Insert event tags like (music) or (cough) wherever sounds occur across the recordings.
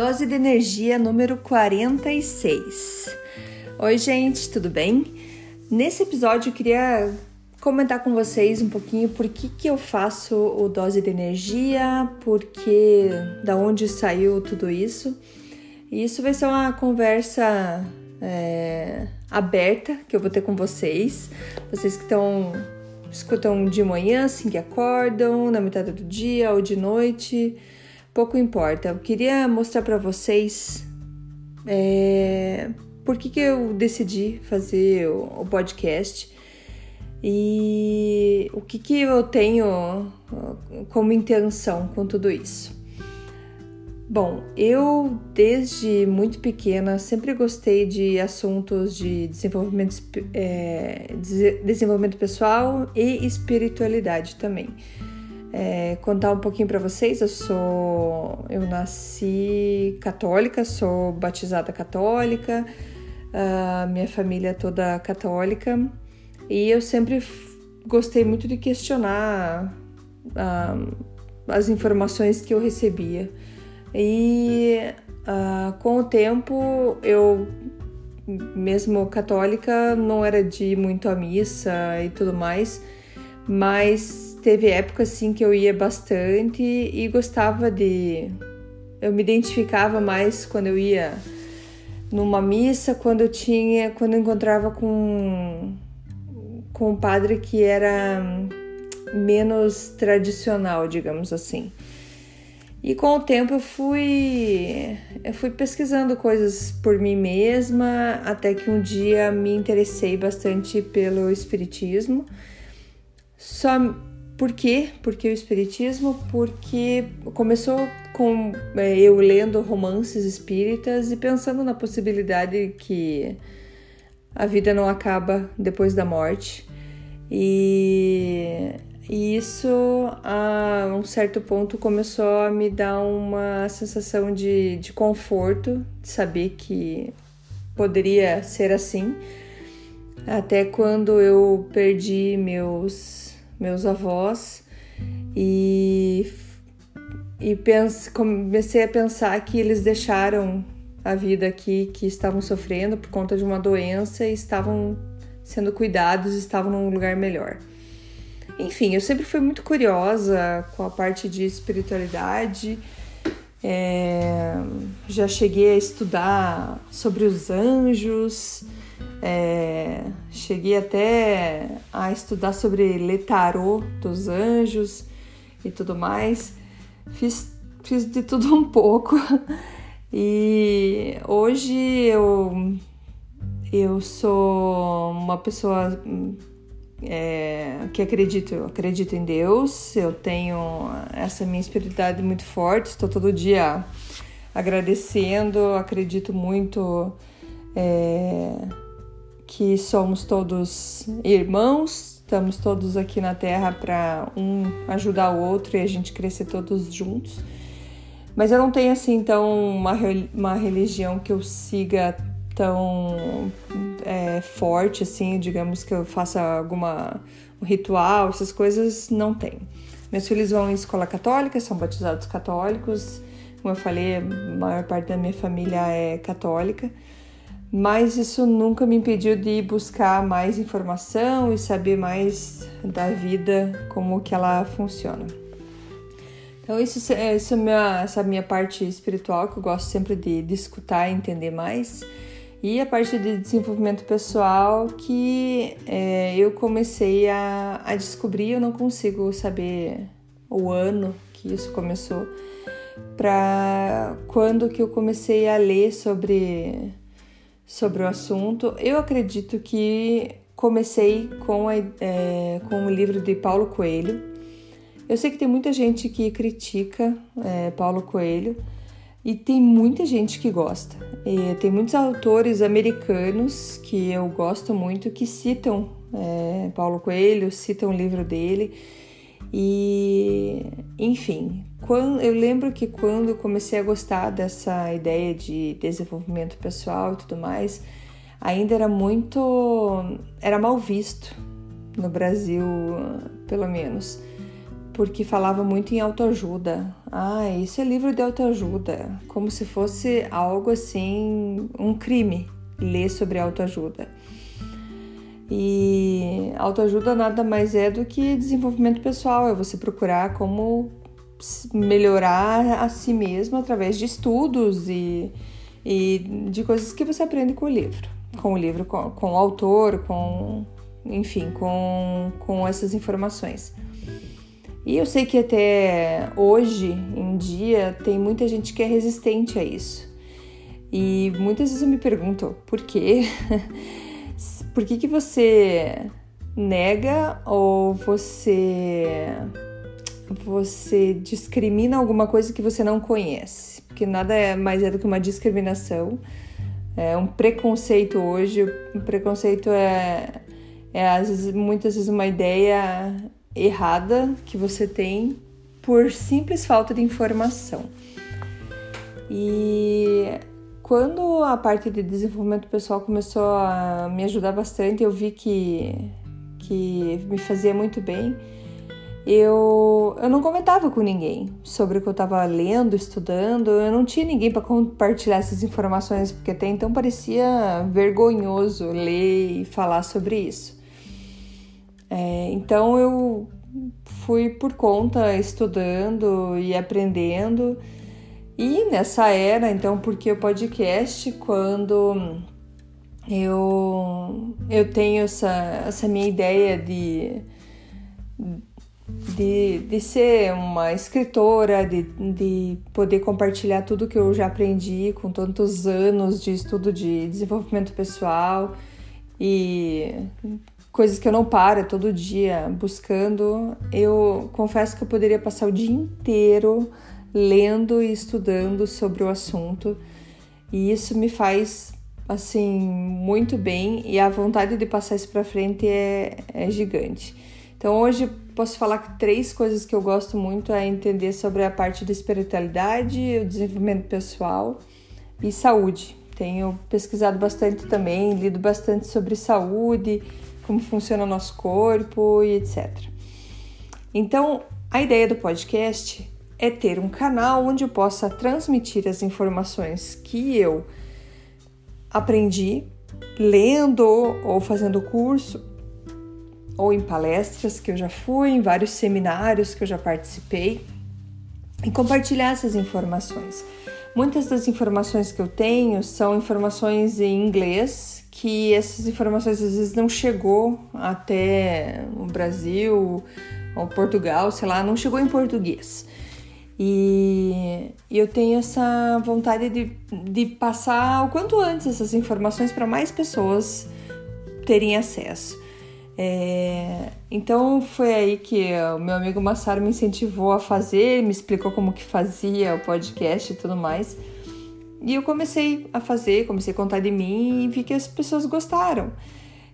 Dose de energia número 46. Oi, gente, tudo bem? Nesse episódio eu queria comentar com vocês um pouquinho por que, que eu faço o dose de energia, porque da onde saiu tudo isso. E isso vai ser uma conversa é, aberta que eu vou ter com vocês, vocês que estão escutam de manhã, assim que acordam, na metade do dia ou de noite pouco importa. Eu queria mostrar para vocês é, por que, que eu decidi fazer o, o podcast e o que, que eu tenho como intenção com tudo isso. Bom, eu desde muito pequena sempre gostei de assuntos de desenvolvimento, é, desenvolvimento pessoal e espiritualidade também. É, contar um pouquinho para vocês, eu sou, eu nasci católica, sou batizada católica, minha família é toda católica e eu sempre gostei muito de questionar uh, as informações que eu recebia. E uh, com o tempo eu mesmo católica não era de ir muito à missa e tudo mais, mas teve época assim que eu ia bastante e gostava de. Eu me identificava mais quando eu ia numa missa, quando eu tinha, quando eu encontrava com com um padre que era menos tradicional, digamos assim. E com o tempo eu fui eu fui pesquisando coisas por mim mesma, até que um dia me interessei bastante pelo espiritismo. Só por quê? Porque o Espiritismo? Porque começou com é, eu lendo romances espíritas e pensando na possibilidade que a vida não acaba depois da morte. E, e isso, a um certo ponto, começou a me dar uma sensação de, de conforto, de saber que poderia ser assim. Até quando eu perdi meus meus avós e, e pense, comecei a pensar que eles deixaram a vida aqui, que estavam sofrendo por conta de uma doença e estavam sendo cuidados, estavam num lugar melhor. Enfim, eu sempre fui muito curiosa com a parte de espiritualidade. É, já cheguei a estudar sobre os anjos, é, cheguei até a estudar sobre letarô dos anjos e tudo mais. Fiz, fiz de tudo um pouco. (laughs) E hoje eu, eu sou uma pessoa é, que acredito, acredito em Deus, eu tenho essa minha espiritualidade muito forte, estou todo dia agradecendo, acredito muito é, que somos todos irmãos, estamos todos aqui na Terra para um ajudar o outro e a gente crescer todos juntos. Mas eu não tenho assim então uma, uma religião que eu siga tão é, forte assim, digamos que eu faça alguma um ritual, essas coisas não tem. Meus filhos vão em escola católica, são batizados católicos. Como eu falei, a maior parte da minha família é católica mas isso nunca me impediu de buscar mais informação e saber mais da vida, como que ela funciona. Então isso, isso é minha, essa minha parte espiritual que eu gosto sempre de, de escutar e entender mais. E a parte de desenvolvimento pessoal que é, eu comecei a, a descobrir, eu não consigo saber o ano que isso começou, para quando que eu comecei a ler sobre sobre o assunto. Eu acredito que comecei com, a, é, com o livro de Paulo Coelho. Eu sei que tem muita gente que critica é, Paulo Coelho e tem muita gente que gosta. E tem muitos autores americanos que eu gosto muito que citam é, Paulo Coelho, citam o livro dele. E, enfim, quando, eu lembro que quando comecei a gostar dessa ideia de desenvolvimento pessoal e tudo mais, ainda era muito. era mal visto no Brasil, pelo menos, porque falava muito em autoajuda. Ah, isso é livro de autoajuda, como se fosse algo assim, um crime ler sobre autoajuda. E autoajuda nada mais é do que desenvolvimento pessoal, é você procurar como melhorar a si mesmo através de estudos e, e de coisas que você aprende com o livro, com o livro, com, com o autor, com enfim, com, com essas informações. E eu sei que até hoje em dia tem muita gente que é resistente a isso. E muitas vezes eu me pergunto por quê? (laughs) por que, que você nega ou você você discrimina alguma coisa que você não conhece, porque nada é mais é do que uma discriminação, é um preconceito hoje. O preconceito é, é às vezes, muitas vezes uma ideia errada que você tem por simples falta de informação. E quando a parte de desenvolvimento pessoal começou a me ajudar bastante, eu vi que, que me fazia muito bem eu, eu não comentava com ninguém sobre o que eu estava lendo, estudando, eu não tinha ninguém para compartilhar essas informações, porque até então parecia vergonhoso ler e falar sobre isso. É, então eu fui por conta estudando e aprendendo. E nessa era, então, porque o podcast, quando eu, eu tenho essa, essa minha ideia de de, de ser uma escritora, de, de poder compartilhar tudo que eu já aprendi com tantos anos de estudo de desenvolvimento pessoal e coisas que eu não paro todo dia buscando. Eu confesso que eu poderia passar o dia inteiro lendo e estudando sobre o assunto e isso me faz assim muito bem e a vontade de passar isso para frente é, é gigante. Então hoje posso falar que três coisas que eu gosto muito é entender sobre a parte da espiritualidade, o desenvolvimento pessoal e saúde. Tenho pesquisado bastante também, lido bastante sobre saúde, como funciona o nosso corpo e etc. Então, a ideia do podcast é ter um canal onde eu possa transmitir as informações que eu aprendi lendo ou fazendo curso ou em palestras que eu já fui, em vários seminários que eu já participei e compartilhar essas informações. Muitas das informações que eu tenho são informações em inglês, que essas informações às vezes não chegou até o Brasil ou Portugal, sei lá, não chegou em português. E eu tenho essa vontade de, de passar o quanto antes essas informações para mais pessoas terem acesso. É, então foi aí que o meu amigo Massaro me incentivou a fazer, me explicou como que fazia o podcast e tudo mais. E eu comecei a fazer, comecei a contar de mim e vi que as pessoas gostaram.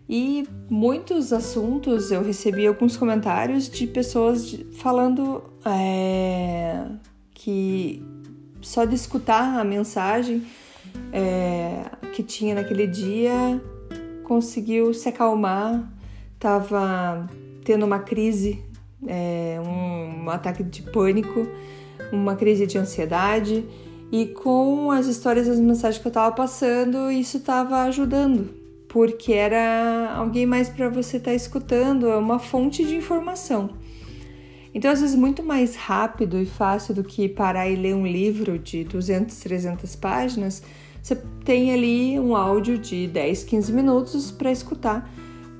E muitos assuntos eu recebi alguns comentários de pessoas falando é, que só de escutar a mensagem é, que tinha naquele dia conseguiu se acalmar estava tendo uma crise, é, um, ataque de pânico, uma crise de ansiedade e com as histórias, as mensagens que eu estava passando, isso estava ajudando, porque era alguém mais para você estar tá escutando, é uma fonte de informação. Então, às vezes, muito mais rápido e fácil do que parar e ler um livro de 200, 300 páginas, você tem ali um áudio de 10, 15 minutos para escutar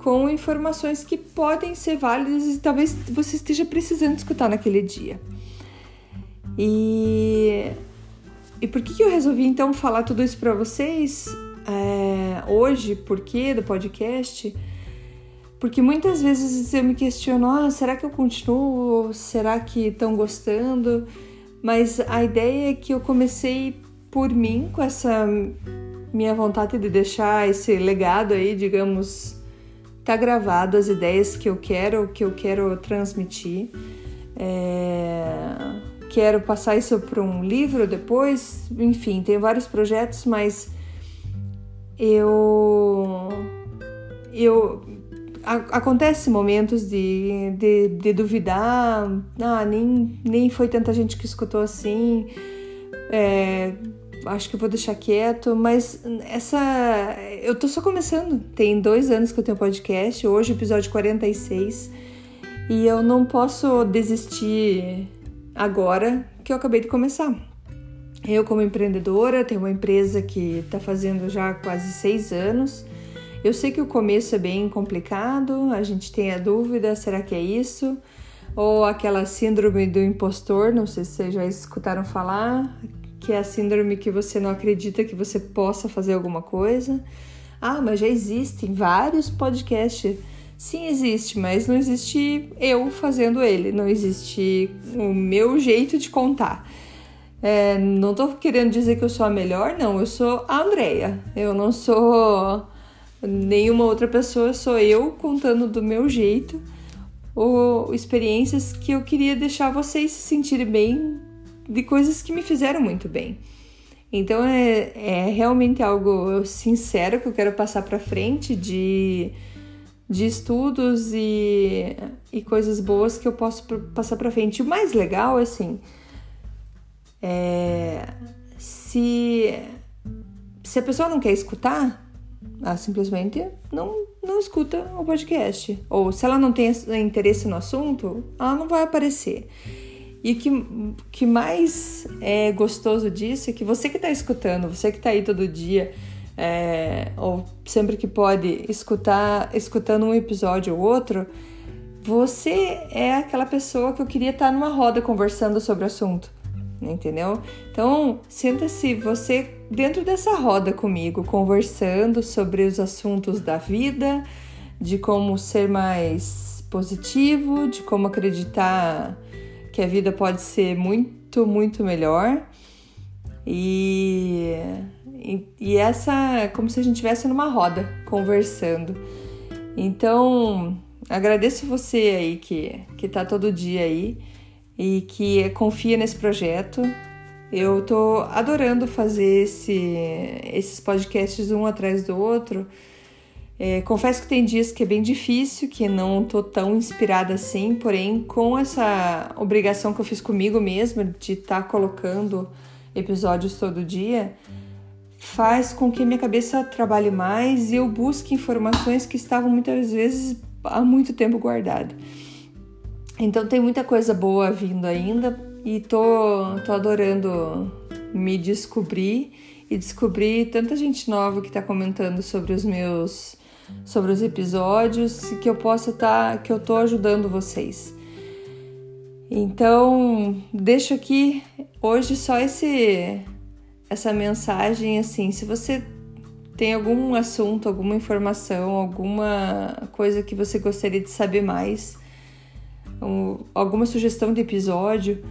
com informações que podem ser válidas e talvez você esteja precisando escutar naquele dia. E, e por que, eu resolvi então falar tudo isso para vocês? É, hoje, por que do podcast? Porque muitas vezes eu me questiono: ah, será que eu continuo? Será que estão gostando? Mas a ideia é que eu comecei por mim, com essa minha vontade de deixar esse legado aí, digamos, tá gravado as ideias que eu quero, que eu quero transmitir. É... Quero passar isso para um livro depois, enfim, tem vários projetos, mas eu eu acontece momentos de, de, de, duvidar, ah, nem, nem foi tanta gente que escutou assim, é, acho que vou deixar quieto, mas essa. Eu tô só começando, tem dois anos que eu tenho podcast, hoje episódio 46, e eu não posso desistir agora que eu acabei de começar. Eu, como empreendedora, tenho uma empresa que está fazendo já quase seis anos eu sei que o começo é bem complicado, a gente tem a dúvida: será que é isso? Ou aquela síndrome do impostor, não sei se vocês já escutaram falar, que é a síndrome que você não acredita que você possa fazer alguma coisa. Ah, mas já existem vários podcasts. Sim, existe, mas não existe eu fazendo ele, não existe o meu jeito de contar. É, não tô querendo dizer que eu sou a melhor, não, eu sou a Andrea. Eu não sou nenhuma outra pessoa, sou eu contando do meu jeito ou experiências que eu queria deixar vocês se sentirem bem de coisas que me fizeram muito bem. Então é, é realmente algo sincero que eu quero passar para frente de, de estudos e, e coisas boas que eu posso passar para frente. O mais legal, assim, é se, se a pessoa não quer escutar, ela simplesmente não, não escuta o podcast. Ou se ela não tem interesse no assunto, ela não vai aparecer. E o que, que mais é gostoso disso é que você que está escutando, você que está aí todo dia, é, ou sempre que pode escutar, escutando um episódio ou outro, você é aquela pessoa que eu queria estar numa roda conversando sobre o assunto entendeu? Então, sinta-se você dentro dessa roda comigo, conversando sobre os assuntos da vida, de como ser mais positivo, de como acreditar que a vida pode ser muito, muito melhor. E, e, e essa, como se a gente estivesse numa roda conversando. Então, agradeço você aí que, que tá todo dia aí e que confia nesse projeto. Eu tô adorando fazer esse, esses podcasts um atrás do outro. É, confesso que tem dias que é bem difícil, que não tô tão inspirada assim, porém, com essa obrigação que eu fiz comigo mesma de estar tá colocando episódios todo dia, faz com que minha cabeça trabalhe mais e eu busque informações que estavam muitas vezes há muito tempo guardadas. Então tem muita coisa boa vindo ainda e tô, tô adorando me descobrir e descobrir tanta gente nova que tá comentando sobre os meus sobre os episódios que eu possa estar tá, que eu tô ajudando vocês. Então, deixo aqui hoje só esse essa mensagem assim, se você tem algum assunto, alguma informação, alguma coisa que você gostaria de saber mais, um, alguma sugestão de episódio,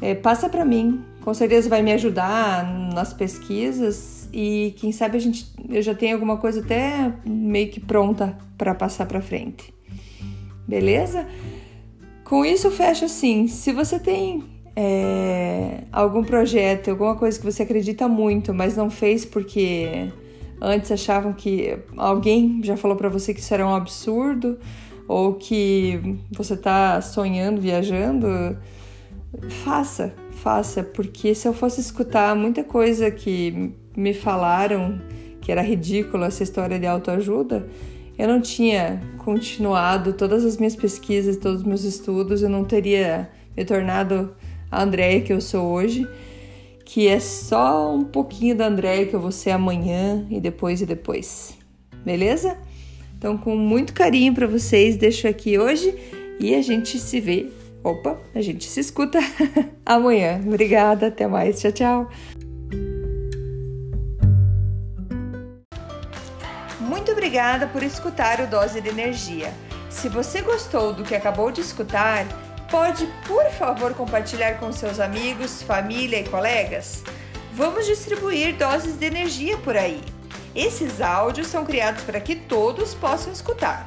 é, passa para mim. Com certeza vai me ajudar nas pesquisas e quem sabe a gente eu já tenho alguma coisa até meio que pronta para passar para frente. Beleza? Com isso fecha assim. Se você tem é, algum projeto, alguma coisa que você acredita muito, mas não fez porque antes achavam que alguém já falou para você que isso era um absurdo ou que você está sonhando, viajando, faça, faça, porque se eu fosse escutar muita coisa que me falaram que era ridícula essa história de autoajuda, eu não tinha continuado todas as minhas pesquisas, todos os meus estudos, eu não teria me tornado a Andréia que eu sou hoje, que é só um pouquinho da Andréia que eu vou ser amanhã e depois e depois. Beleza? Então, com muito carinho para vocês, deixo aqui hoje e a gente se vê. Opa, a gente se escuta (laughs) amanhã. Obrigada, até mais. Tchau, tchau. Muito obrigada por escutar o Dose de Energia. Se você gostou do que acabou de escutar, pode, por favor, compartilhar com seus amigos, família e colegas? Vamos distribuir doses de energia por aí. Esses áudios são criados para que todos possam escutar,